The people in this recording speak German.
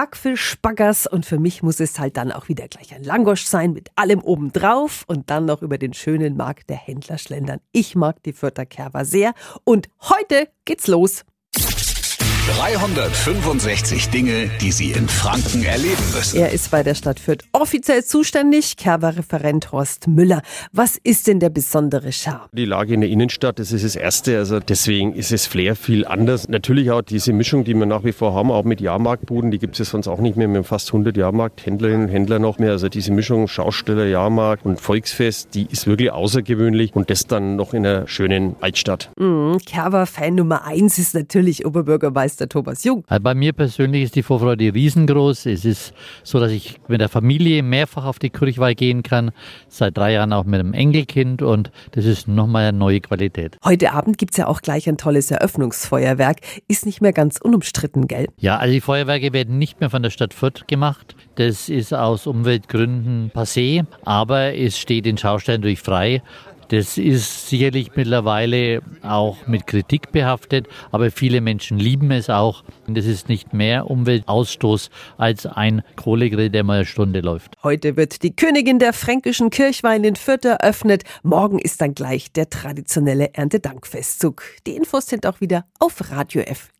Backfisch, Baggers und für mich muss es halt dann auch wieder gleich ein Langosch sein mit allem obendrauf und dann noch über den schönen Markt der Händler schlendern. Ich mag die Fürther Kerber sehr und heute geht's los. 365 Dinge, die Sie in Franken erleben müssen. Er ist bei der Stadt Fürth offiziell zuständig, Kerber-Referent Horst Müller. Was ist denn der besondere Charme? Die Lage in der Innenstadt, das ist das Erste. Also deswegen ist es Flair viel anders. Natürlich auch diese Mischung, die wir nach wie vor haben, auch mit Jahrmarktbuden, die gibt es sonst auch nicht mehr. Wir haben fast 100 Jahrmarkthändlerinnen und Händler noch mehr. Also diese Mischung Schausteller, Jahrmarkt und Volksfest, die ist wirklich außergewöhnlich und das dann noch in einer schönen Altstadt. Mhm, Kerber-Fan Nummer eins ist natürlich Oberbürgermeister der Thomas Jung. Also bei mir persönlich ist die Vorfreude riesengroß. Es ist so, dass ich mit der Familie mehrfach auf die Kirchweih gehen kann. Seit drei Jahren auch mit einem Enkelkind und das ist nochmal eine neue Qualität. Heute Abend gibt es ja auch gleich ein tolles Eröffnungsfeuerwerk. Ist nicht mehr ganz unumstritten, gell? Ja, also die Feuerwerke werden nicht mehr von der Stadt Fürth gemacht. Das ist aus Umweltgründen passé, aber es steht den Schaustellen durch frei. Das ist sicherlich mittlerweile auch mit Kritik behaftet, aber viele Menschen lieben es auch. Das ist nicht mehr Umweltausstoß als ein Kohlegrill, der mal eine Stunde läuft. Heute wird die Königin der fränkischen Kirchwein in Fürth eröffnet. Morgen ist dann gleich der traditionelle Erntedankfestzug. Die Infos sind auch wieder auf radiof.de.